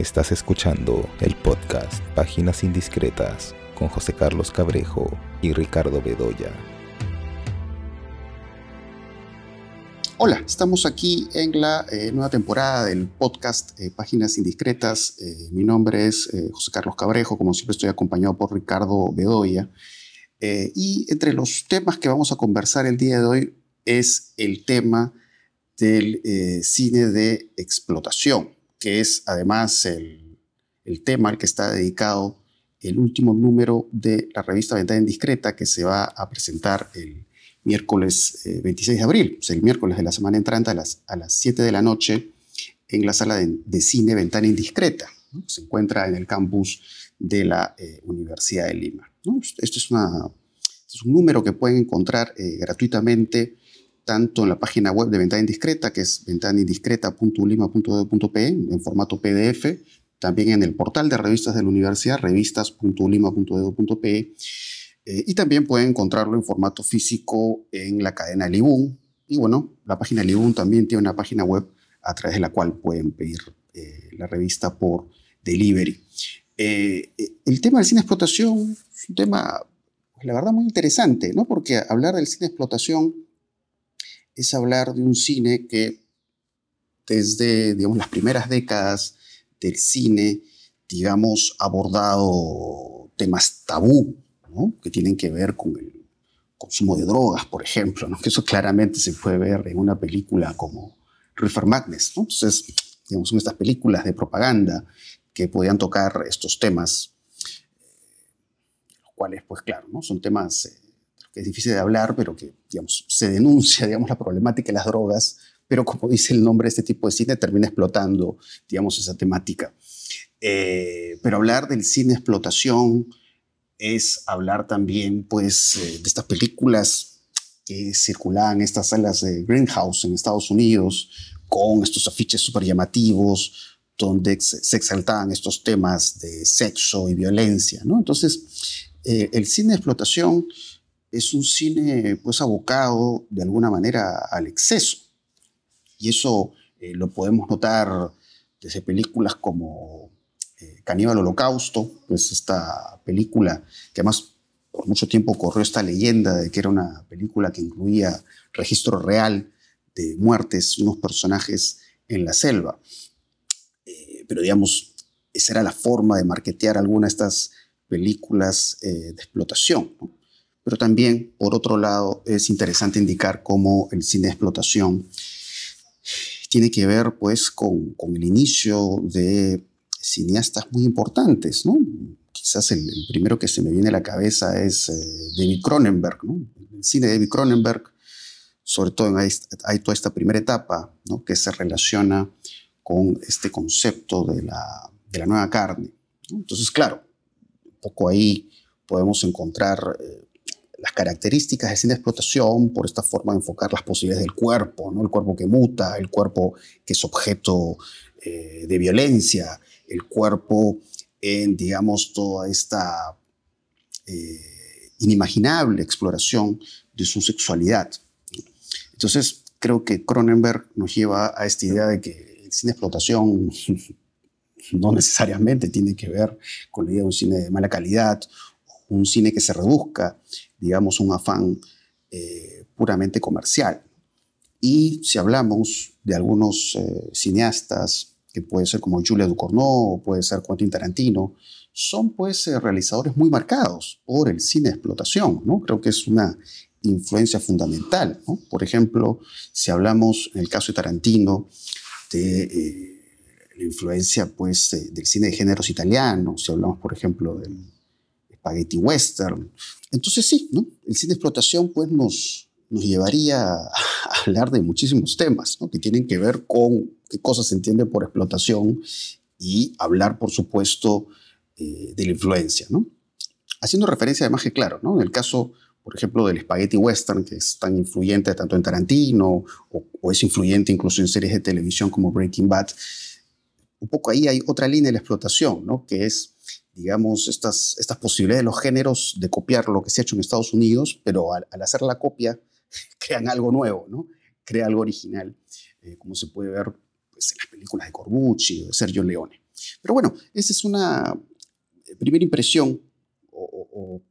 Estás escuchando el podcast Páginas Indiscretas con José Carlos Cabrejo y Ricardo Bedoya. Hola, estamos aquí en la eh, nueva temporada del podcast eh, Páginas Indiscretas. Eh, mi nombre es José Carlos Cabrejo, como siempre estoy acompañado por Ricardo Bedoya. y entre los temas que vamos a conversar el día de hoy es el tema del cine de explotación que es además el, tema al que está dedicado el último número de la revista Ventana Indiscreta que se va a presentar el miércoles 26 eh, de abril, o sea, el miércoles de la semana entrante a las, a las 7 de la noche en la sala de, cine Ventana Indiscreta. Se encuentra en el campus de la eh, Universidad de Lima. Esto es, una, es, un número que pueden encontrar eh, gratuitamente tanto en la página web de Ventana Indiscreta, que es ventanaindiscreta.ulima.edu.pe, en formato PDF, también en el portal de revistas de la universidad, revistas.ulima.edu.pe, eh, y también pueden encontrarlo en formato físico en la cadena Libun. Y bueno, la página Libun también tiene una página web a través de la cual pueden pedir eh, la revista por delivery. Eh, el tema del cine explotación es un tema, pues, la verdad, muy interesante, ¿no? Porque hablar del cine explotación es hablar de un cine que desde, digamos, las primeras décadas del cine, digamos, abordado temas tabú, que tienen que ver con el consumo de drogas, por ejemplo, ¿no? que eso claramente se puede ver en una película como Reefer Madness. Entonces, digamos, son estas películas de propaganda que podían tocar estos temas, los cuales, pues claro, ¿no? son temas eh, que es difícil de hablar, pero que, digamos, se denuncia, digamos, la problemática de las drogas, pero como dice el nombre de este tipo de cine, termina explotando, digamos, esa temática. Eh, pero hablar del cine explotación es hablar también, pues, eh, de estas películas que circulaban en estas salas de Greenhouse en Estados Unidos, con estos afiches súper llamativos, donde se exaltaban estos temas de sexo y violencia, ¿no? Entonces, eh, el cine de explotación es un cine pues abocado de alguna manera al exceso. Y eso eh, lo podemos notar desde películas como eh, Caníbal Holocausto, pues esta película que además por mucho tiempo corrió esta leyenda de que era una película que incluía registro real de muertes unos personajes en la selva. Eh, pero digamos, esa era la forma de marketear alguna de estas películas de explotación. Pero también, por otro lado, es interesante indicar cómo el cine de explotación tiene que ver pues, con, el inicio de cineastas muy importantes. ¿no? Quizás el, primero que se me viene a la cabeza es eh, David Cronenberg. ¿no? El cine de David Cronenberg, sobre todo hay, hay toda esta primera etapa ¿no? que se relaciona con este concepto de la, de la nueva carne. Entonces, claro, un poco ahí podemos encontrar eh, las características del cine de explotación por esta forma de enfocar las posibilidades del cuerpo, ¿no? el cuerpo que muta, el cuerpo que es objeto eh, de violencia, el cuerpo en, digamos, toda esta eh, inimaginable exploración de su sexualidad. Entonces, creo que Cronenberg nos lleva a esta idea de que el cine de explotación no necesariamente tiene que ver con la idea de un cine de mala calidad, un cine que se reduzca digamos, un afán eh, puramente comercial. Y si hablamos de algunos eh, cineastas, que puede ser como Julia Ducournau o puede ser Quentin Tarantino, son pues eh, realizadores muy marcados por el cine de explotación, ¿no? Creo que es una influencia fundamental, Por ejemplo, si hablamos en el caso de Tarantino de la influencia pues del cine de géneros italianos, si hablamos por ejemplo del spaghetti western. Entonces sí, ¿no? el cine de explotación pues nos, nos llevaría a hablar de muchísimos temas ¿no? que tienen que ver con qué cosas se entiende por explotación y hablar, por supuesto, eh, de la influencia. ¿no? Haciendo referencia además que, claro, ¿no? en el caso, por ejemplo, del spaghetti western, que es tan influyente tanto en Tarantino o, o es influyente incluso en series de televisión como Breaking Bad, un poco ahí hay otra línea de la explotación, ¿no? que es digamos, estas, estas posibilidades de los géneros de copiar lo que se ha hecho en Estados Unidos, pero al, hacer la copia crean algo nuevo, ¿no? Crea algo original, eh, como se puede ver pues, en las películas de Corbucci o de Sergio Leone. Pero bueno, esa es una primera impresión o,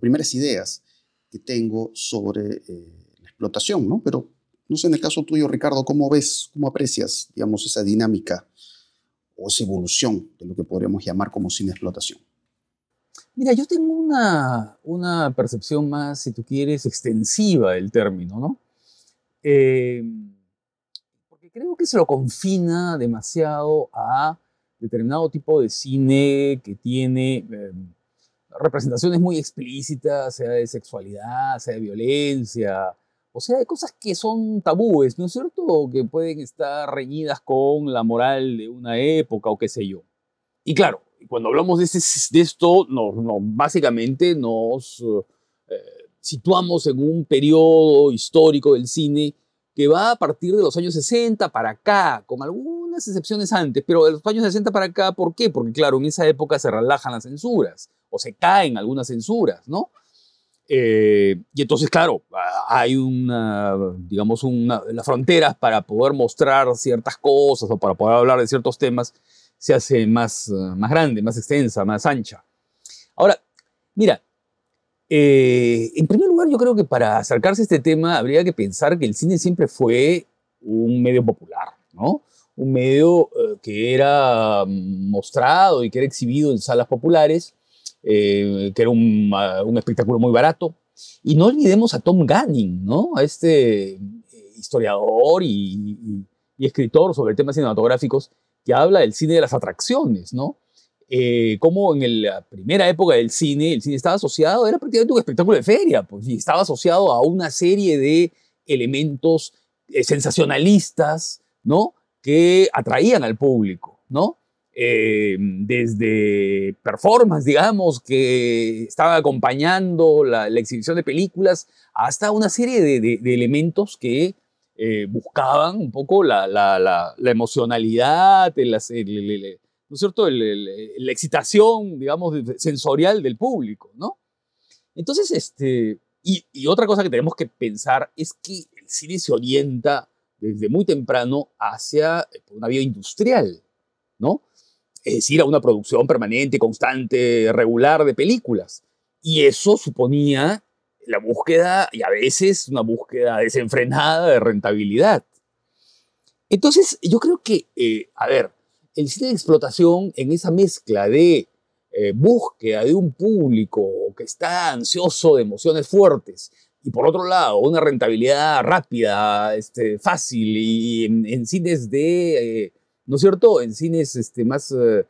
primeras ideas que tengo sobre eh, la explotación, ¿no? Pero no sé, en el caso tuyo, Ricardo, ¿cómo ves, cómo aprecias, digamos, esa dinámica o esa evolución de lo que podríamos llamar como cine explotación? Mira, yo tengo una, una percepción más, si tú quieres, extensiva del término, ¿no? Eh, porque creo que se lo confina demasiado a determinado tipo de cine que tiene eh, representaciones muy explícitas, sea de sexualidad, sea de violencia, o sea, de cosas que son tabúes, ¿no es cierto? Que pueden estar reñidas con la moral de una época o qué sé yo. Y claro, cuando hablamos de, esto, no, básicamente nos eh, situamos en un periodo histórico del cine que va a partir de los años 60 para acá, con algunas excepciones antes, pero de los años 60 para acá, ¿por qué? Porque claro, en esa época se relajan las censuras, o se caen algunas censuras, ¿no? Eh, y entonces, claro, hay una, digamos, una, las fronteras para poder mostrar ciertas cosas o para poder hablar de ciertos temas se hace más, más grande, más extensa, más ancha. Ahora, mira, eh, en primer lugar, yo creo que para acercarse a este tema habría que pensar que el cine siempre fue un medio popular, ¿no? Un medio eh, que era mostrado y que era exhibido en salas populares, eh, que era un, un, espectáculo muy barato. Y no olvidemos a Tom Ganning, ¿no? A este historiador y, y escritor sobre temas cinematográficos que habla del cine de las atracciones, ¿no? eh, como en la primera época del cine, el cine estaba asociado, era prácticamente un espectáculo de feria, pues, y estaba asociado a una serie de elementos eh, sensacionalistas, ¿no? Que atraían al público, ¿no? Eh, desde performance, digamos, que estaba acompañando la, exhibición de películas, hasta una serie de, elementos que eh, buscaban un poco la, la emocionalidad, el, el, ¿no es cierto?, la excitación, digamos, sensorial del público, ¿no? Entonces, este, y, otra cosa que tenemos que pensar es que el cine se orienta desde muy temprano hacia eh, una vía industrial, ¿no? Es decir, a una producción permanente, constante, regular de películas. Y eso suponía la búsqueda, y a veces una búsqueda desenfrenada de rentabilidad. Entonces, yo creo que, eh, a ver, el cine de explotación en esa mezcla de eh, búsqueda de un público que está ansioso de emociones fuertes y por otro lado una rentabilidad rápida, este, fácil y en, cines de, eh, ¿no es cierto? En cines este, más, eh,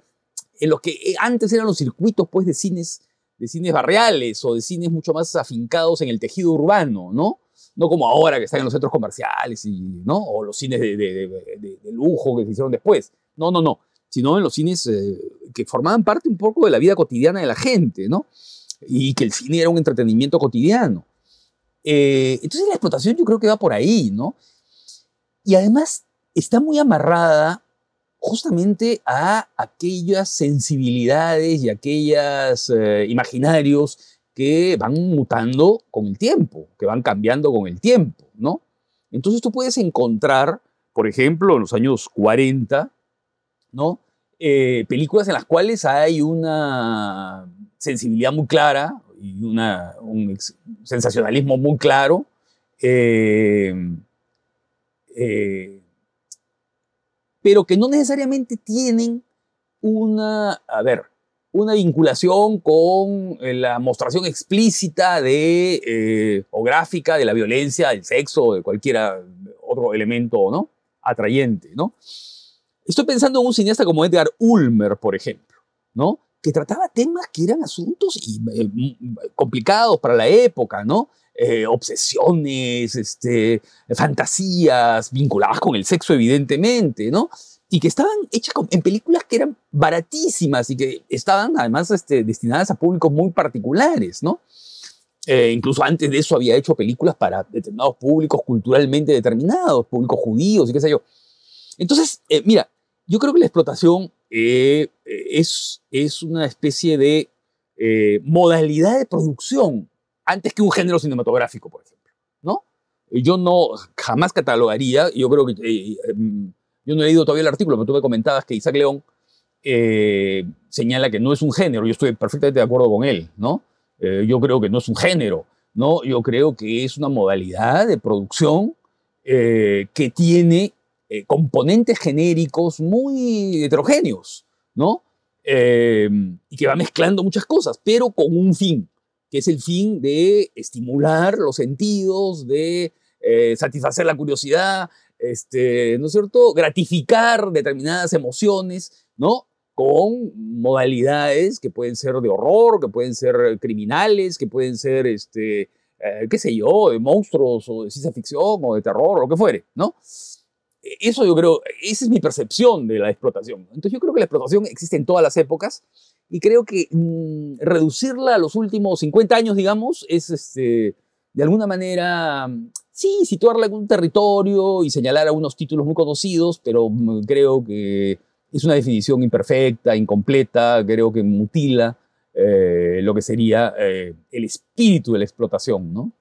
en los que antes eran los circuitos pues de cines, de cines barriales o de cines mucho más afincados en el tejido urbano, ¿no? No como ahora que están en los centros comerciales y, ¿no? O los cines de, lujo que se hicieron después. No, no, no, sino en los cines eh, que formaban parte un poco de la vida cotidiana de la gente, ¿no? Y que el cine era un entretenimiento cotidiano. Eh, entonces la explotación yo creo que va por ahí, ¿no? Y además está muy amarrada justamente a aquellas sensibilidades y aquellos eh, imaginarios que van mutando con el tiempo, que van cambiando con el tiempo, ¿no? Entonces tú puedes encontrar, por ejemplo, en los años 40, ¿no? Eh, películas en las cuales hay una sensibilidad muy clara y un sensacionalismo muy claro. Eh, pero que no necesariamente tienen una, a ver, una vinculación con la mostración explícita de, o gráfica de la violencia, del sexo, de cualquier otro elemento ¿no? atrayente, ¿no? Estoy pensando en un cineasta como Edgar Ulmer, por ejemplo, ¿no? Que trataba temas que eran asuntos eh, complicados para la época, ¿no? Eh, obsesiones, este, fantasías vinculadas con el sexo, evidentemente, ¿no? Y que estaban hechas en películas que eran baratísimas y que estaban además este, destinadas a públicos muy particulares, ¿no? Eh, incluso antes de eso había hecho películas para determinados públicos culturalmente determinados, públicos judíos y qué sé yo. Entonces, mira, yo creo que la explotación eh, es, es una especie de eh, modalidad de producción antes que un género cinematográfico, por ejemplo, ¿no? Yo no jamás catalogaría, yo creo que, eh, em, yo no he leído todavía el artículo, pero tú me comentabas que Isaac León señala que no es un género. Yo estoy perfectamente de acuerdo con él, ¿no? Yo creo que no es un género, ¿no? Yo creo que es una modalidad de producción que tiene componentes genéricos muy heterogéneos, ¿no? y que va mezclando muchas cosas, pero con un fin, que es el fin de estimular los sentidos, de satisfacer la curiosidad, este, ¿no es cierto?, gratificar determinadas emociones, ¿no? Con modalidades que pueden ser de horror, que pueden ser criminales, que pueden ser, este, eh, qué sé yo, de monstruos o de ciencia ficción o de terror, lo que fuere, ¿no? Eso yo creo, esa es mi percepción de la explotación. Entonces yo creo que la explotación existe en todas las épocas y creo que mm, reducirla a los últimos 50 años, digamos, es este, de alguna manera sí, situarla en un territorio y señalar algunos títulos muy conocidos, pero mm, creo que es una definición imperfecta, incompleta, creo que mutila eh, lo que sería eh, el espíritu de la explotación, ¿no?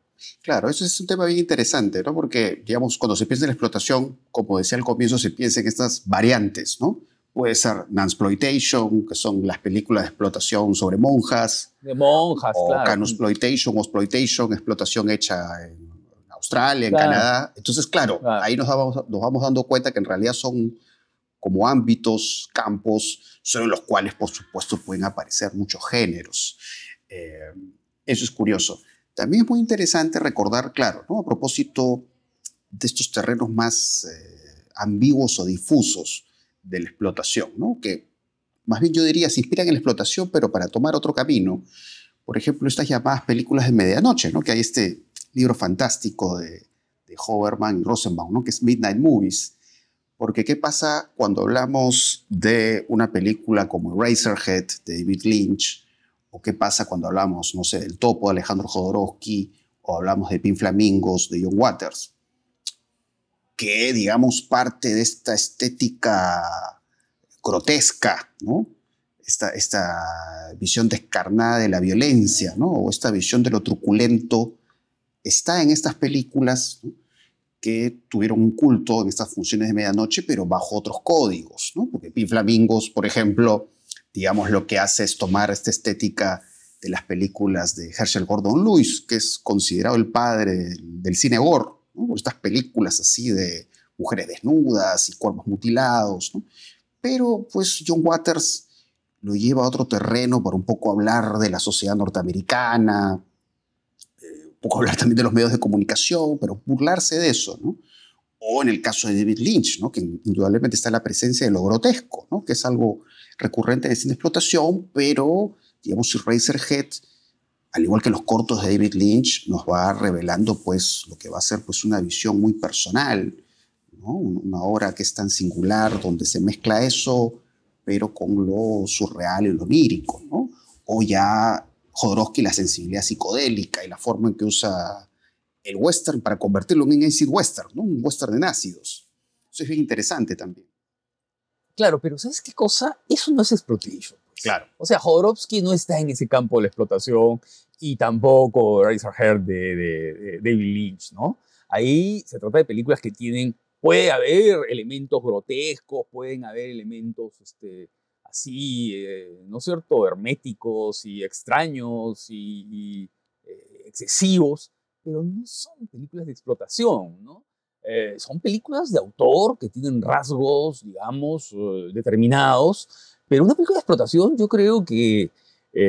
Claro, eso es un tema bien interesante, ¿no? Porque, digamos, cuando se piensa en la explotación, como decía al comienzo, se piensa en estas variantes, ¿no? Puede ser Nansploitation, que son las películas de explotación sobre monjas. De monjas, o claro. Canosploitation o exploitation, explotación hecha en Australia, en Canadá. Entonces, claro, ahí nos vamos, nos vamos dando cuenta que en realidad son como ámbitos, campos, sobre los cuales, por supuesto, pueden aparecer muchos géneros. Eh, eso es curioso. También es muy interesante recordar, claro, a propósito de estos terrenos más eh, ambiguos o difusos de la explotación, ¿no? que más bien yo diría se inspiran en la explotación, pero para tomar otro camino. Por ejemplo, estas llamadas películas de medianoche, ¿no? que hay este libro fantástico de, de y Rosenbaum, ¿no? que es Midnight Movies. Porque ¿qué pasa cuando hablamos de una película como Razorhead de David Lynch? ¿O qué pasa cuando hablamos, no sé, del Topo de Alejandro Jodorowsky? ¿O hablamos de Pin Flamingos de John Waters? Que, digamos, parte de esta estética grotesca, ¿no? Esta, esta visión descarnada de la violencia, ¿no? O esta visión de lo truculento está en estas películas que tuvieron un culto en estas funciones de medianoche, pero bajo otros códigos, ¿no? Porque Pin Flamingos, por ejemplo, digamos, lo que hace es tomar esta estética de las películas de Herschel Gordon Lewis, que es considerado el padre del, cine gore, ¿no? estas películas así de mujeres desnudas y cuerpos mutilados, ¿no? Pero pues John Waters lo lleva a otro terreno para un poco hablar de la sociedad norteamericana, poco hablar también de los medios de comunicación, pero burlarse de eso, ¿no? O en el caso de David Lynch, ¿no? que indudablemente está la presencia de lo grotesco, ¿no? que es algo recurrente en el cine de explotación, pero, digamos, si Razorhead, al igual que los cortos de David Lynch, nos va revelando pues, lo que va a ser pues, una visión muy personal, ¿no? una obra que es tan singular, donde se mezcla eso, pero con lo surreal y lo lírico, ¿no? o ya Jodorowsky la sensibilidad psicodélica y la forma en que usa el western para convertirlo en un acid western, ¿no? un western en ácidos. Eso es bien interesante también. Claro, pero ¿sabes qué cosa? Eso no es exploitation. Pues. Claro. O sea, Jodorowsky no está en ese campo de la explotación y tampoco Razorhead de, de, de David Lynch, ¿no? Ahí se trata de películas que tienen, puede haber elementos grotescos, pueden haber elementos este, así, eh, ¿no es cierto?, herméticos y extraños y, eh, excesivos, pero no son películas de explotación, ¿no? Eh, son películas de autor que tienen rasgos, digamos, determinados, pero una película de explotación yo creo que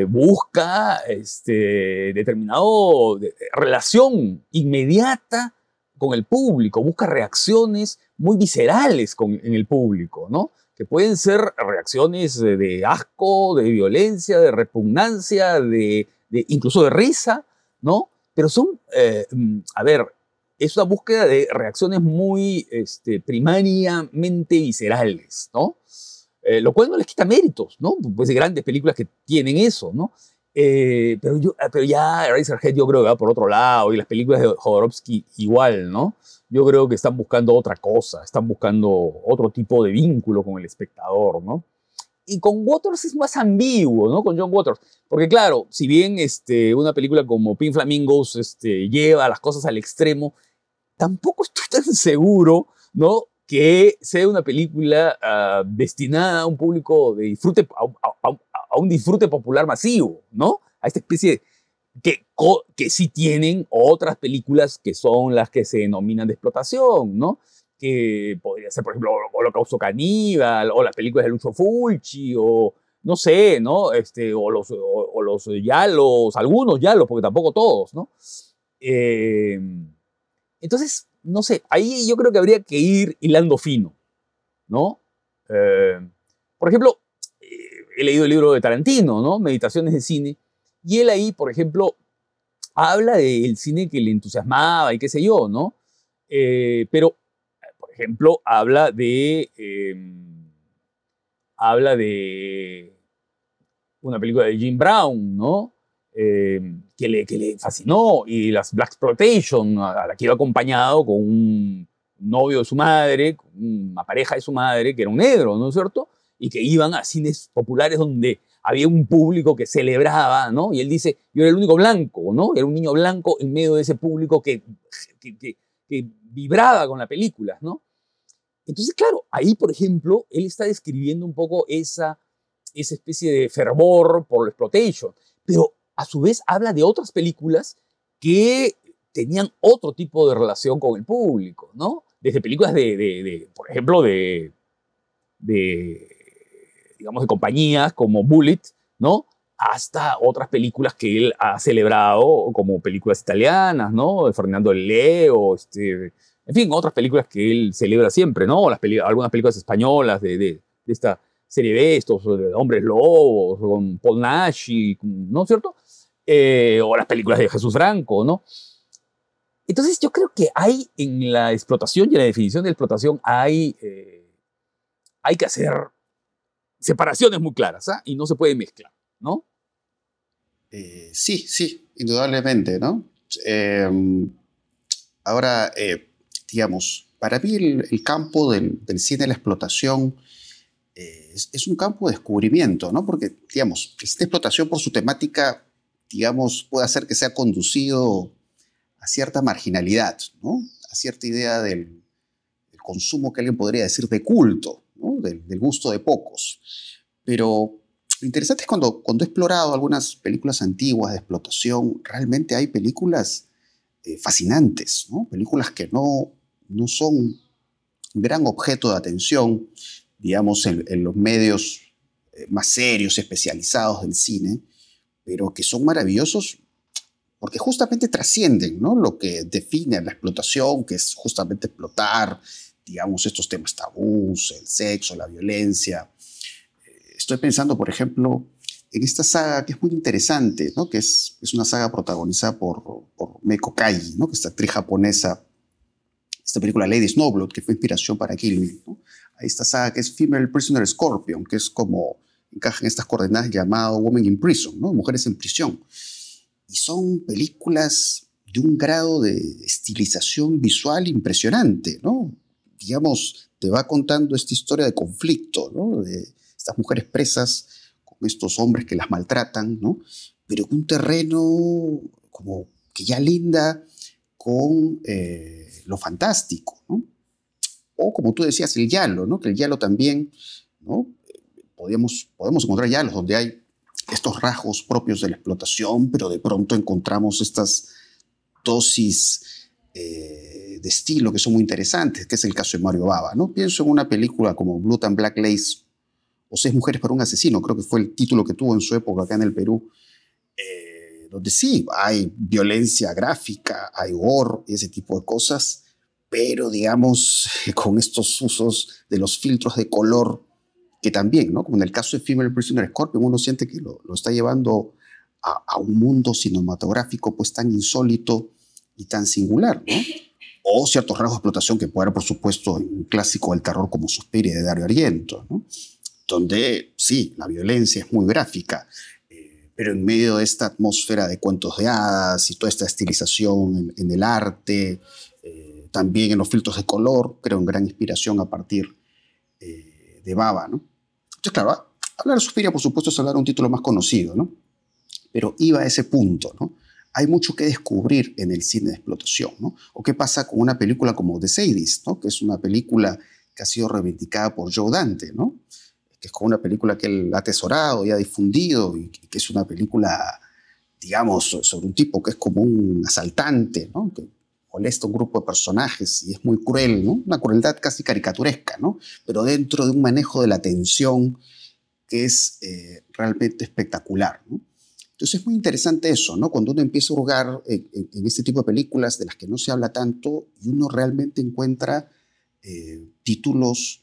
busca este, determinado relación inmediata con el público, busca reacciones muy viscerales con, en el público, ¿no? que pueden ser reacciones de asco, de violencia, de repugnancia, de, incluso de risa, ¿no? Pero son, eh, mm, a ver, es una búsqueda de reacciones muy este, primariamente viscerales, ¿no? Eh, lo cual no les quita méritos, ¿no? Pues hay grandes películas que tienen eso, ¿no? Eh, pero, yo, pero ya Razorhead yo creo que va por otro lado y las películas de Jodorowsky igual, ¿no? yo creo que están buscando otra cosa, están buscando otro tipo de vínculo con el espectador, ¿no? Y con Waters es más ambiguo, ¿no? Con John Waters. Porque claro, si bien este, una película como Pink Flamingos este, lleva las cosas al extremo, tampoco estoy tan seguro, ¿no? que sea una película ah, destinada a un público de disfrute, a, un disfrute popular masivo, ¿no? A esta especie que, que sí tienen otras películas que son las que se denominan de explotación, ¿no? Que podría ser, por ejemplo, Holocausto Caníbal, o las películas de Lucio Fulci, o no sé, ¿no? Este, o, los, o, los yalos, algunos yalos, porque tampoco todos, ¿no? Eh, entonces, no sé, ahí yo creo que habría que ir hilando fino, ¿no? Eh, por ejemplo, eh, he leído el libro de Tarantino, ¿no? Meditaciones de cine, y él ahí, por ejemplo, habla del cine que le entusiasmaba y qué sé yo, ¿no? Eh, pero, por ejemplo, habla de. Em, habla de una película de Jim Brown, ¿no? Em, que, le, que le fascinó, y las Black Exploitation, a la que iba acompañado con un novio de su madre, una pareja de su madre, que era un negro, ¿no es cierto? Y que iban a cines populares donde había un público que celebraba, ¿no? Y él dice, yo era el único blanco, ¿no? Era un niño blanco en medio de ese público que, que, vibraba con la película, ¿no? Entonces, claro, ahí, por ejemplo, él está describiendo un poco esa, esa especie de fervor por la exploitation, pero a su vez habla de otras películas que tenían otro tipo de relación con el público, ¿no? Desde películas de, por ejemplo, de, de digamos, de compañías como Bullet, ¿no? Hasta otras películas que él ha celebrado, como películas italianas, ¿no? De Fernando Leo, este, en fin, otras películas que él celebra siempre, ¿no? Algunas películas españolas de, de, esta serie de estos, de Hombres Lobos, con Paul Nash, ¿no es cierto? Eh, o las películas de Jesús Franco, ¿no? Entonces yo creo que hay en la explotación y en la definición de explotación hay, eh, hay que hacer separaciones muy claras ¿ah? y no se puede mezclar, ¿no? Eh, sí, sí, indudablemente, ¿no? Em, ahora, digamos, para mí el, campo del, cine de la explotación es, un campo de descubrimiento, ¿no? Porque, digamos, esta explotación por su temática, digamos, puede hacer que sea conducido a cierta marginalidad, ¿no? A cierta idea del, consumo que alguien podría decir de culto, del, gusto de pocos. Pero lo interesante es cuando, cuando he explorado algunas películas antiguas de explotación, realmente hay películas eh, fascinantes, películas que no, no son gran objeto de atención, digamos, en, los medios eh, más serios, especializados del cine, pero que son maravillosos porque justamente trascienden ¿no? lo que define la explotación, que es justamente explotar, digamos, estos temas tabús, el sexo, la violencia. Eh, estoy pensando, por ejemplo, en esta saga que es muy interesante, ¿no? que es, es una saga protagonizada por, por Meiko Kaji, ¿no? que es esta actriz japonesa, esta película Lady Snowblood, que fue inspiración para Kill Bill. ¿no? Hay esta saga que es Female Prisoner Scorpion, que es como encaja en estas coordenadas llamado Women in Prison, ¿no? mujeres en prisión. Y son películas de un grado de estilización visual impresionante, ¿no? digamos, te va contando esta historia de conflicto, ¿no? De estas mujeres presas con estos hombres que las maltratan, ¿no? Pero un terreno como que ya linda con eh, lo fantástico, ¿no? O como tú decías, el yalo, ¿no? Que el yalo también, ¿no? Podemos, podemos encontrar yalos donde hay estos rasgos propios de la explotación, pero de pronto encontramos estas dosis eh, de estilo que son muy interesantes, que es el caso de Mario Baba. ¿no? Pienso en una película como Blue and Black Lace o Seis Mujeres para un Asesino, creo que fue el título que tuvo en su época acá en el Perú, eh, donde sí, hay violencia gráfica, hay gore y ese tipo de cosas, pero digamos, con estos usos de los filtros de color, que también, ¿no? como en el caso de Female Prisoner Scorpion, uno siente que lo, está llevando a, a, un mundo cinematográfico pues tan insólito y tan singular, ¿no? o ciertos rasgos de explotación que puede haber, por supuesto, en un clásico del terror como Suspiria de Dario Argento, donde sí, la violencia es muy gráfica, eh, pero en medio de esta atmósfera de cuentos de hadas y toda esta estilización en, el arte, eh, también en los filtros de color, creo en gran inspiración a partir eh, de Baba. ¿no? Entonces, claro, hablar de Suspiria, por supuesto, es hablar de un título más conocido, ¿no? pero iba a ese punto, ¿no? hay mucho que descubrir en el cine de explotación, ¿no? O qué pasa con una película como The Sadist, ¿no? Que es una película que ha sido reivindicada por Joe Dante, ¿no? que es como una película que él ha atesorado y ha difundido, y que es una película, digamos, sobre un tipo que es como un asaltante, ¿no? Molesta un grupo de personajes y es muy cruel, ¿no? una crueldad casi caricaturesca, ¿no? pero dentro de un manejo de la tensión que es eh, realmente espectacular. ¿no? Entonces es muy interesante eso, ¿no? Cuando uno empieza a hurgar en, este tipo de películas de las que no se habla tanto y uno realmente encuentra eh, títulos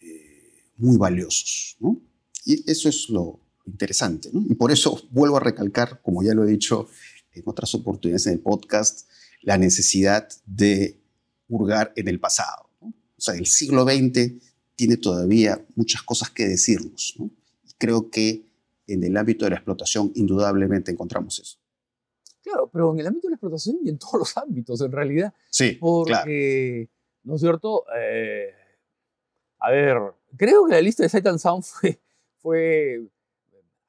eh, muy valiosos, ¿no? Y eso es lo interesante, ¿no? Y por eso vuelvo a recalcar, como ya lo he dicho en otras oportunidades en el podcast, la necesidad de hurgar en el pasado. ¿no? O sea, el siglo XX tiene todavía muchas cosas que decirnos, ¿no? Y creo que en el ámbito de la explotación indudablemente encontramos eso. Claro, pero en el ámbito de la explotación y en todos los ámbitos, en realidad. Sí, porque, ¿no es cierto? Eh, a ver, creo que la lista de Sight and Sound fue, fue,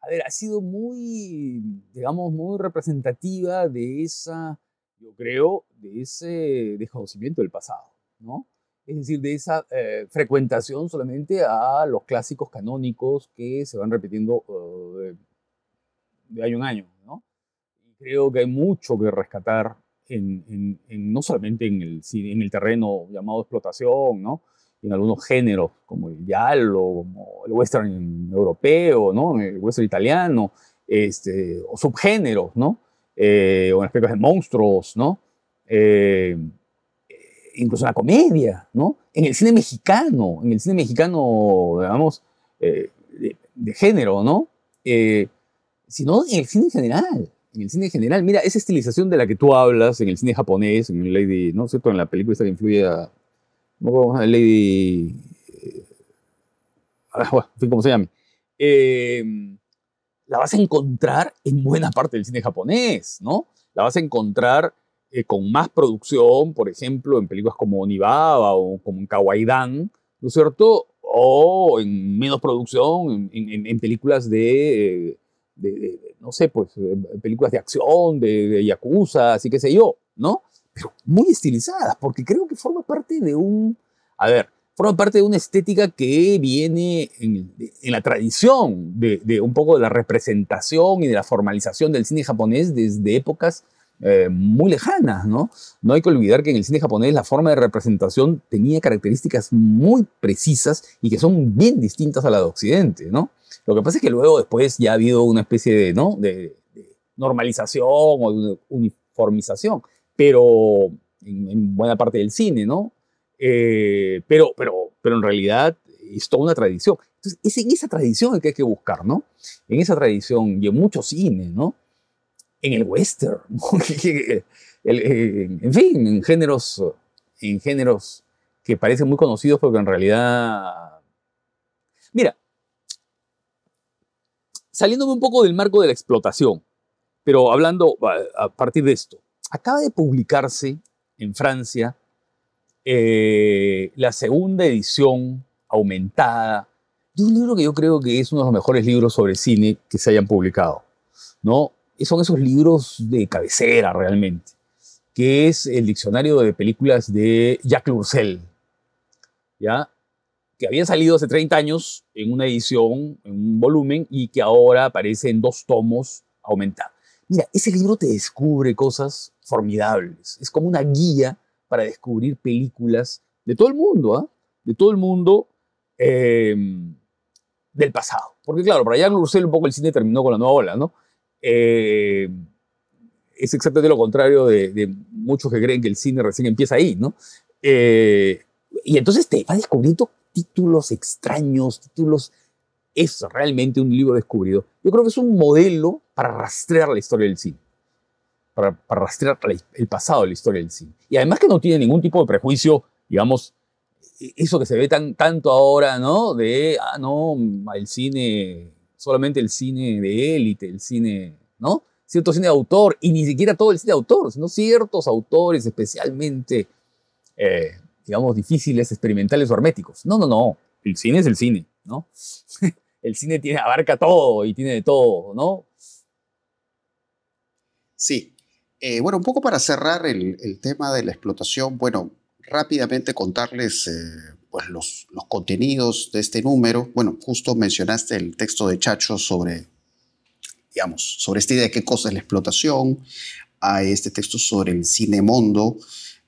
a ver, ha sido muy, digamos, muy representativa de esa, yo creo, de ese desconocimiento del pasado, ¿no? es decir, de esa eh, frecuentación solamente a los clásicos canónicos que se van repitiendo eh, de año en año. ¿no? Y creo que hay mucho que rescatar, en, no solamente en el, en el terreno llamado explotación, ¿no? en algunos géneros como el giallo, como el western europeo, ¿no? el western italiano, este, o subgéneros, ¿no? Eh, o en aspectos de monstruos, ¿no? incluso en la comedia, ¿no? En el cine mexicano, en el cine mexicano, digamos, eh, de, género, ¿no? Eh, sino en el cine en general, en el cine en general. Mira, esa estilización de la que tú hablas en el cine japonés, en Lady, ¿no es cierto? En la película esta que influye a, ¿no? Lady, eh, ah, ¿cómo se llama? La vas a encontrar en buena parte del cine japonés, ¿no? La vas a encontrar eh, con más producción, por ejemplo, en películas como Onibaba o como en Kawaidan, ¿no es cierto? O en menos producción, en, películas de, no sé, pues, eh, películas de acción, de, Yakuza, así que sé yo, ¿no? Pero muy estilizadas, porque creo que forma parte de un, a ver, forma parte de una estética que viene en, la tradición de, un poco de la representación y de la formalización del cine japonés desde épocas eh, muy lejanas, ¿no? No hay que olvidar que en el cine japonés la forma de representación tenía características muy precisas y que son bien distintas a la de Occidente, ¿no? Lo que pasa es que luego después ya ha habido una especie de, ¿no? de, normalización o de uniformización, pero en, buena parte del cine, ¿no? Eh, pero, pero, pero en realidad es toda una tradición. Entonces, es en esa tradición que hay que buscar, ¿no? En esa tradición y en mucho cine, ¿no? en el western, en fin, en géneros, en géneros que parecen muy conocidos porque en realidad... Mira, saliéndome un poco del marco de la explotación, pero hablando a partir de esto, acaba de publicarse en Francia eh, la segunda edición aumentada de un libro que yo creo que es uno de los mejores libros sobre cine que se hayan publicado, ¿no? son esos libros de cabecera realmente, que es el diccionario de películas de Jacques Roussel, ¿ya? que había salido hace 30 años en una edición, en un volumen, y que ahora aparece en dos tomos aumentados. Mira, ese libro te descubre cosas formidables. Es como una guía para descubrir películas de todo el mundo, ¿ah? De todo el mundo eh, del pasado. Porque claro, para Jacques Roussel un poco el cine terminó con la nueva ola, ¿no? Eh, es exactamente lo contrario de, muchos que creen que el cine recién empieza ahí, ¿no? Eh, y entonces te va descubriendo títulos extraños, títulos... Es realmente un libro descubrido. Yo creo que es un modelo para rastrear la historia del cine. Para, rastrear el pasado de la historia del cine. Y además que no tiene ningún tipo de prejuicio, digamos, e, eso que se ve tan, tanto ahora, ¿no? De, ah, no, el cine solamente el cine de élite, el cine, ¿no? Cierto cine de autor, y ni siquiera todo el cine de autor, sino ciertos autores especialmente, eh, digamos, difíciles, experimentales o herméticos. No, no, no, el cine es el cine, ¿no? el cine abarca todo y tiene de todo, ¿no? Sí. Eh, bueno, un poco para cerrar el, tema de la explotación, bueno, rápidamente contarles eh, pues los, contenidos de este número. Bueno, justo mencionaste el texto de Chacho sobre, digamos, sobre esta idea de qué cosa es la explotación. Hay este texto sobre el cine mundo.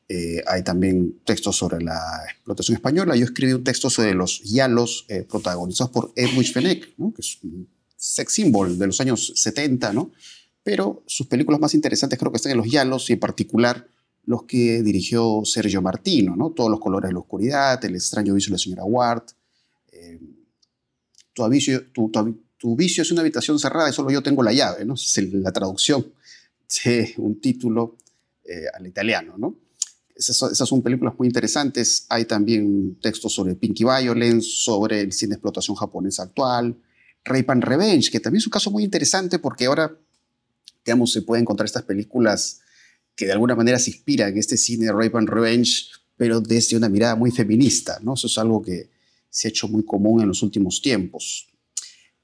Eh, hay también textos sobre la explotación española. Yo escribí un texto sobre los yalos eh, protagonizados por Edwidge Fenech, que es un sex symbol de los años 70, ¿no? Pero sus películas más interesantes creo que están en los yalos y en particular los que dirigió Sergio Martino, ¿no? Todos los colores de la oscuridad, El extraño vicio de la señora Ward. Eh, tu, vicio, tu, vicio es una habitación cerrada y solo yo tengo la llave, ¿no? Es la traducción de un título eh, al italiano, ¿no? Esas, esas, son películas muy interesantes. Hay también textos sobre Pinky Violence, sobre el cine de explotación japonés actual, Rape and Revenge, que también es un caso muy interesante porque ahora, digamos, se pueden encontrar estas películas que de alguna manera se inspira en este cine Rape and Revenge, pero desde una mirada muy feminista, ¿no? Eso es algo que se ha hecho muy común en los últimos tiempos.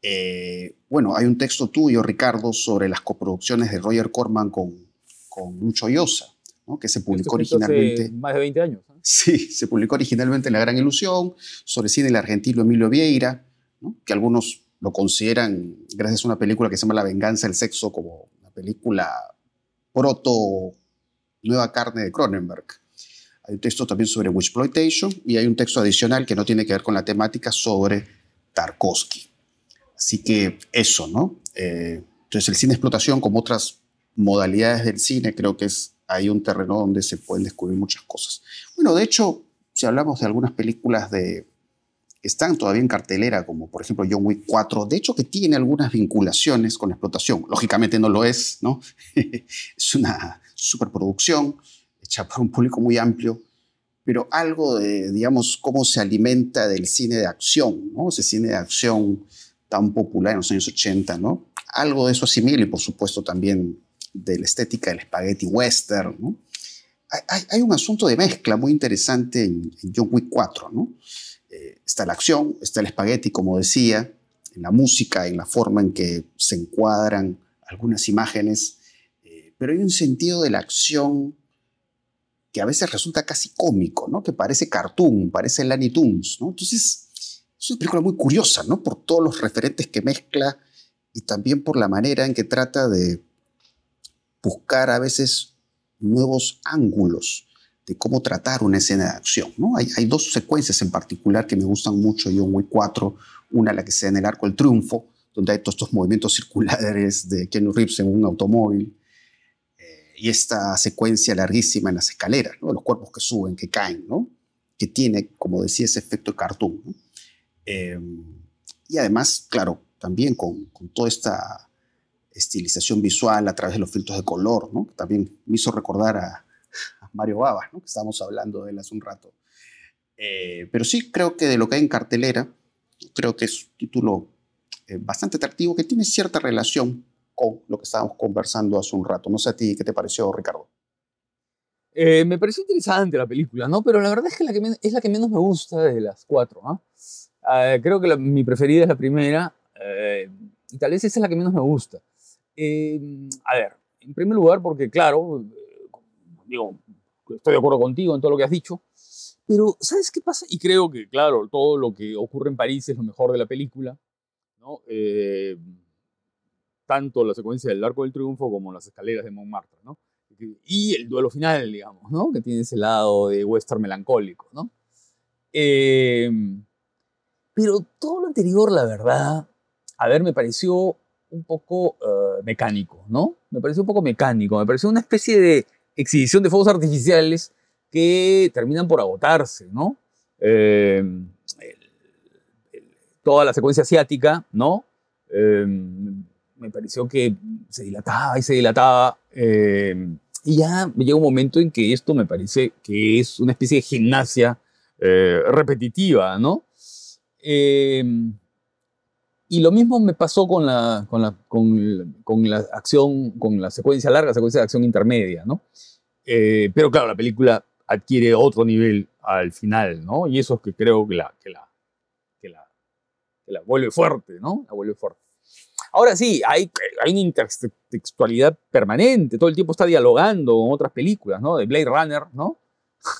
Eh, bueno, hay un texto tuyo, Ricardo, sobre las coproducciones de Roger Corman con, con Lucho Llosa, ¿no? que se publicó originalmente. Hace más de 20 años. Sí, se publicó originalmente en La Gran Ilusión, sobre cine del argentino Emilio Vieira, ¿no? que algunos lo consideran, gracias a una película que se llama La venganza del sexo, como película proto Nueva carne de Cronenberg. Hay un texto también sobre Witchploitation y hay un texto adicional que no tiene que ver con la temática sobre Tarkovsky. Así que eso, ¿no? Eh, entonces el cine de explotación, como otras modalidades del cine, creo que es ahí un terreno donde se pueden descubrir muchas cosas. Bueno, de hecho, si hablamos de algunas películas de, están todavía en cartelera, como por ejemplo John Wick 4, de hecho que tiene algunas vinculaciones con la explotación. Lógicamente no lo es, ¿no? es una superproducción hecha por un público muy amplio, pero algo de, digamos, cómo se alimenta del cine de acción, ¿no? Ese cine de acción tan popular en los años 80, ¿no? Algo de eso asimila y por supuesto también de la estética del spaghetti western, ¿no? Hay, hay, un asunto de mezcla muy interesante en, en John Wick 4, ¿no? Eh, está la acción, está el espagueti, como decía, en la música, en la forma en que se encuadran algunas imágenes, eh, pero hay un sentido de la acción que a veces resulta casi cómico, ¿no? que parece cartoon, parece Lani Tunes. ¿no? Entonces, es una película muy curiosa, ¿no? por todos los referentes que mezcla y también por la manera en que trata de buscar a veces nuevos ángulos de cómo tratar una escena de acción. ¿no? Hay, hay, dos secuencias en particular que me gustan mucho, John Wick 4, una la que se da en el Arco del Triunfo, donde hay todos estos movimientos circulares de Keanu Reeves en un automóvil, eh, y esta secuencia larguísima en las escaleras, ¿no? los cuerpos que suben, que caen, ¿no? que tiene, como decía, ese efecto de cartoon. ¿no? Eh, y además, claro, también con, con, toda esta estilización visual a través de los filtros de color, ¿no? también me hizo recordar a Mario Babas, ¿no? que estábamos hablando de él hace un rato. Eh, pero sí creo que de lo que hay en cartelera, creo que es un título eh, bastante atractivo que tiene cierta relación con lo que estábamos conversando hace un rato. No sé a ti, ¿qué te pareció, Ricardo? Eh, me pareció interesante la película, ¿no? Pero la verdad es que, la que es la que menos me gusta de las cuatro. ¿no? creo que mi preferida es la primera y tal vez esa es la que menos me gusta. a ver, en primer lugar porque, claro, digo, estoy de acuerdo contigo en todo lo que has dicho, pero ¿sabes qué pasa? Y creo que, claro, todo lo que ocurre en París es lo mejor de la película, ¿no? Eh, tanto la secuencia del Arco del Triunfo como las escaleras de Montmartre, ¿no? Y el duelo final, digamos, ¿no? Que tiene ese lado de western melancólico, ¿no? Eh, pero todo lo anterior, la verdad, a ver, me pareció un poco uh, mecánico, ¿no? Me pareció un poco mecánico, me pareció una especie de exhibición de fuegos artificiales que terminan por agotarse, ¿no? Eh, toda la secuencia asiática, ¿no? Eh, me pareció que se dilataba y se dilataba. Eh, y ya llega un momento en que esto me parece que es una especie de gimnasia repetitiva, ¿no? Y lo mismo me pasó con la, con la, con, con la acción, con la secuencia larga, secuencia de acción intermedia, ¿no? Eh, pero claro, la película adquiere otro nivel al final, ¿no? Y eso es que creo que la, que la, que la, que la vuelve fuerte, ¿no? La vuelve fuerte. Ahora sí, hay, hay una intertextualidad permanente, todo el tiempo está dialogando con otras películas, ¿no? De Blade Runner, ¿no?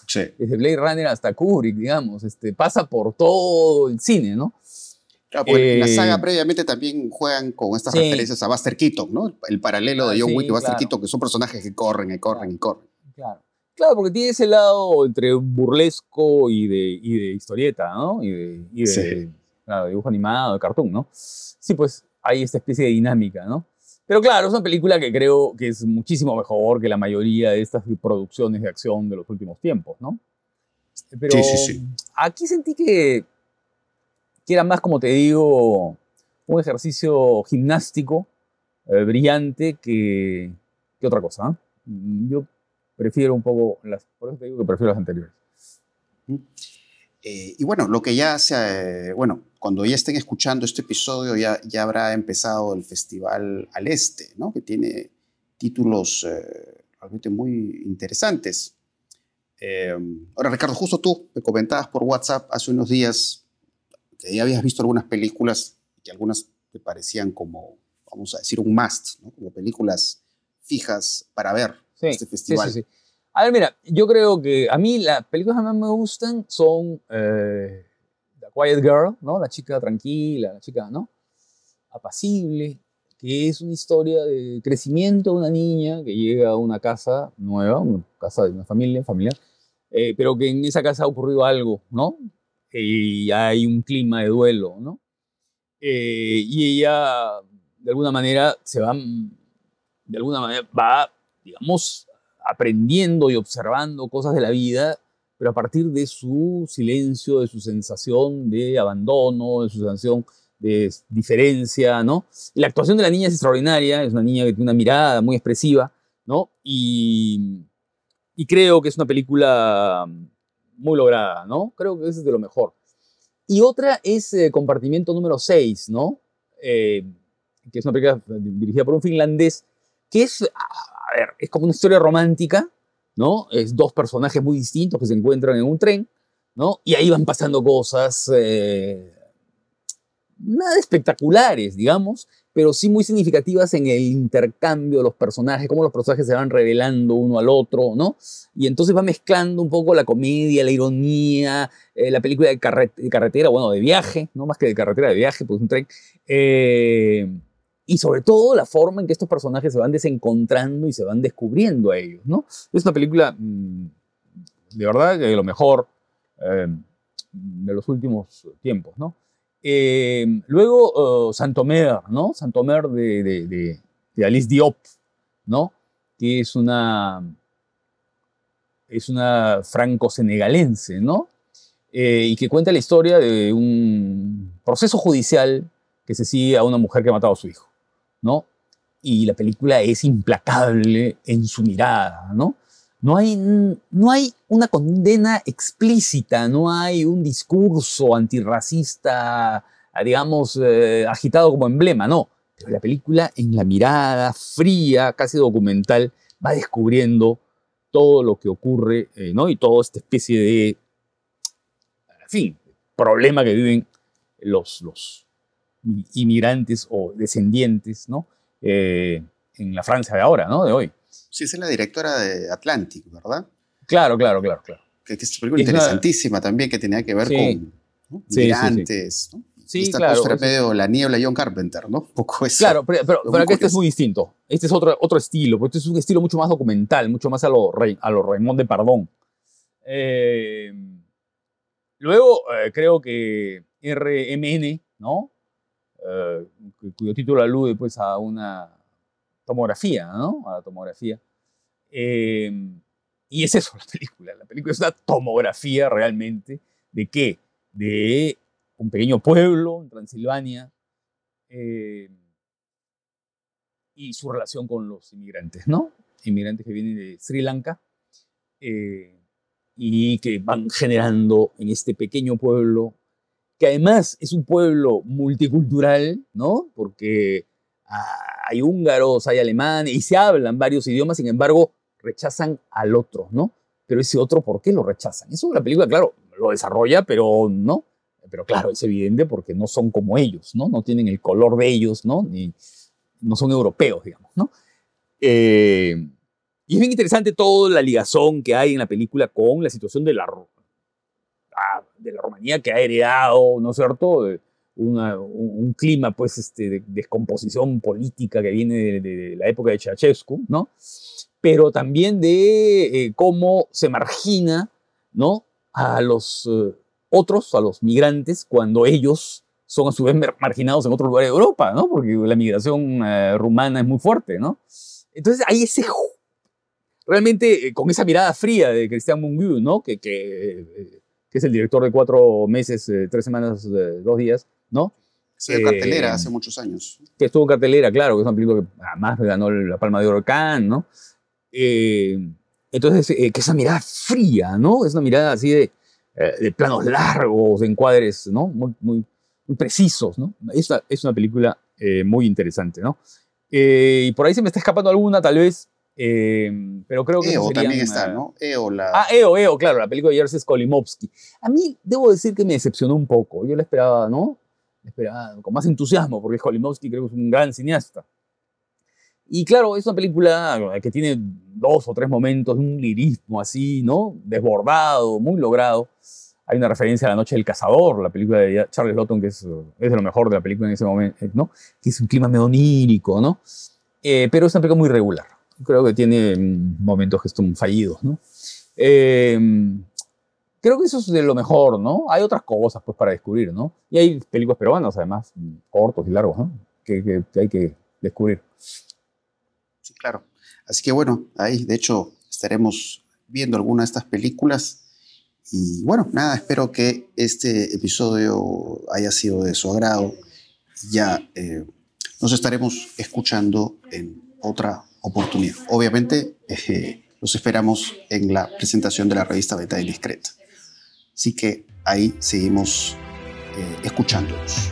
Sí. Desde Blade Runner hasta Kubrick, digamos, este, pasa por todo el cine, ¿no? Claro, porque en la Eh, saga previamente también juegan con estas sí. referencias a Buster Keaton, ¿no? El, el paralelo Ah, de John sí, Wick y Buster claro. Keaton, que son personajes que corren y corren y corren. Claro. Claro, porque tiene ese lado entre burlesco y de, y de historieta, ¿no? Y de, y de Sí. claro, dibujo animado, de cartoon, ¿no? Sí, pues hay esta especie de dinámica, ¿no? Pero claro, es una película que creo que es muchísimo mejor que la mayoría de estas producciones de acción de los últimos tiempos, ¿no? Pero Sí, sí, sí. aquí sentí que, que era más, como te digo, un ejercicio gimnástico eh, brillante que, que otra cosa. Mm, Yo prefiero un poco, las, por eso te digo que prefiero las anteriores. Eh, y bueno, lo que ya se, eh, bueno, cuando ya estén escuchando este episodio ya, ya habrá empezado el Festival al Este, ¿no? Que tiene títulos realmente muy interesantes. Ahora, Ricardo, justo tú me comentabas por WhatsApp hace unos días que ya habías visto algunas películas y algunas te parecían como, vamos a decir, un must, ¿no? Como películas fijas para ver Sí, este sí, festival. sí, sí. A ver, mira, yo creo que a mí las películas que más me gustan son eh, The Quiet Girl, ¿no? La chica tranquila, la chica, ¿no? Apacible, que es una historia de crecimiento de una niña que llega a una casa nueva, una casa de una familia, familiar, eh, pero que en esa casa ha ocurrido algo, ¿no? Y hay un clima de duelo, ¿no? Eh, y ella, de alguna manera, se va, de alguna manera, va, digamos, aprendiendo y observando cosas de la vida, pero a partir de su silencio, de su sensación de abandono, de su sensación de diferencia, ¿no? La actuación de la niña es extraordinaria, es una niña que tiene una mirada muy expresiva, ¿no? Y, y creo que es una película muy lograda, ¿no? Creo que ese es de lo mejor. Y otra es eh, Compartimiento número 6, ¿no? Eh, que es una película dirigida por un finlandés, que es, a ver, es como una historia romántica, ¿no? Es dos personajes muy distintos que se encuentran en un tren, ¿no? Y ahí van pasando cosas, eh, nada espectaculares, digamos, pero sí muy significativas en el intercambio de los personajes, cómo los personajes se van revelando uno al otro, ¿no? Y entonces va mezclando un poco la comedia, la ironía, eh, la película de, carret de, carretera, bueno, de viaje, no más que de carretera, de viaje, pues un tren. Eh, y sobre todo la forma en que estos personajes se van desencontrando y se van descubriendo a ellos, ¿no? Es una película, mmm, de verdad, de lo mejor eh, de los últimos tiempos, ¿no? Eh, luego, uh, Santomer, ¿no? Santomer de, de, de, de, Alice Diop, ¿no? Que es una, es una franco-senegalense, ¿no? Eh, y que cuenta la historia de un proceso judicial que se sigue a una mujer que ha matado a su hijo, ¿no? Y la película es implacable en su mirada, ¿no? No hay, no hay una condena explícita, no hay un discurso antirracista, digamos, eh, agitado como emblema, no. Pero la película en la mirada fría, casi documental, va descubriendo todo lo que ocurre, eh, ¿no? Y toda esta especie de, en fin, problema que viven los, los inmigrantes o descendientes, ¿no? Eh, en la Francia de ahora, ¿no? De hoy. Sí, es la directora de Atlantic, ¿verdad? Claro, claro, claro, claro. Que, que es una película es interesantísima una... también que tenía que ver sí. con ¿no? sí, migrantes, sí. ¿no? Sí, esta claro. cosa medio la niebla John Carpenter, ¿no? Un poco eso. Claro, pero, pero, pero que este es muy distinto. Este es otro, otro estilo, porque este es un estilo mucho más documental, mucho más a lo, a lo Raymond de Pardón. Eh, luego, eh, creo que RMN, ¿no? Eh, cuyo título alude pues a una tomografía, ¿no? A la tomografía. Eh, y es eso la película. La película es una tomografía realmente de qué? De un pequeño pueblo en Transilvania eh, y su relación con los inmigrantes, ¿no? Inmigrantes que vienen de Sri Lanka eh, y que van generando en este pequeño pueblo, que además es un pueblo multicultural, ¿no? Porque hay húngaros, hay alemanes y se hablan varios idiomas, sin embargo, rechazan al otro, ¿no? Pero ese otro, ¿por qué lo rechazan? Eso la película, claro, lo desarrolla, pero no. Pero claro, es evidente porque no son como ellos, ¿no? No tienen el color de ellos, ¿no? Ni, no son europeos, digamos, ¿no? Eh, Y es bien interesante toda la ligazón que hay en la película con la situación de la, ah, de la Rumanía que ha heredado, ¿no es cierto? Un, clima pues, este, de descomposición política que viene de, la época de Ceausescu, ¿no? Pero también de eh, cómo se margina, ¿no? A los eh, otros, a los migrantes, cuando ellos son a su vez marginados en otros lugares de Europa, ¿no? Porque la migración eh, rumana es muy fuerte, ¿no? Entonces hay ese realmente con esa mirada fría de Cristian Mungiu, ¿no? Que, que, que, es el director de cuatro meses, tres semanas, dos días, ¿no? Sí, de cartelera eh, hace muchos años. Que estuvo en cartelera, claro, que es una película que además ganó la Palma de Oro ¿no? Eh, entonces, eh, que esa mirada fría, ¿no? Es una mirada así de, de planos largos, de encuadres, ¿no? Muy, muy, muy precisos, ¿no? Es una, es una película muy interesante, ¿no? y por ahí se me está escapando alguna, tal vez, pero creo que. EO también está, ¿no? EO, la. Ah, EO, EO, claro, la película de Jerzy Skolimowski. A mí, debo decir que me decepcionó un poco. Yo la esperaba, ¿no? Esperaba con más entusiasmo, porque Skolimowski creo que es un gran cineasta. Y claro, es una película que tiene dos o tres momentos, un lirismo así, ¿no? Desbordado, muy logrado. Hay una referencia a La Noche del Cazador, la película de Charles Lawton, que es, es de lo mejor de la película en ese momento, ¿no? Que es un clima medio onírico, ¿no? Eh, pero es una película muy regular. Creo que tiene momentos que son fallidos, ¿no? Eh, creo que eso es de lo mejor, ¿no? Hay otras cosas, pues, para descubrir, ¿no? Y hay películas peruanas, además, cortos y largos, ¿no? Que, hay que descubrir. Sí, claro. Así que, bueno, ahí, de hecho, estaremos viendo algunas de estas películas. Y bueno, nada, espero que este episodio haya sido de su agrado. Ya eh, nos estaremos escuchando en otra oportunidad. Obviamente, eh, los esperamos en la presentación de la revista Beta Indiscreta. Así que ahí seguimos eh, escuchándolos.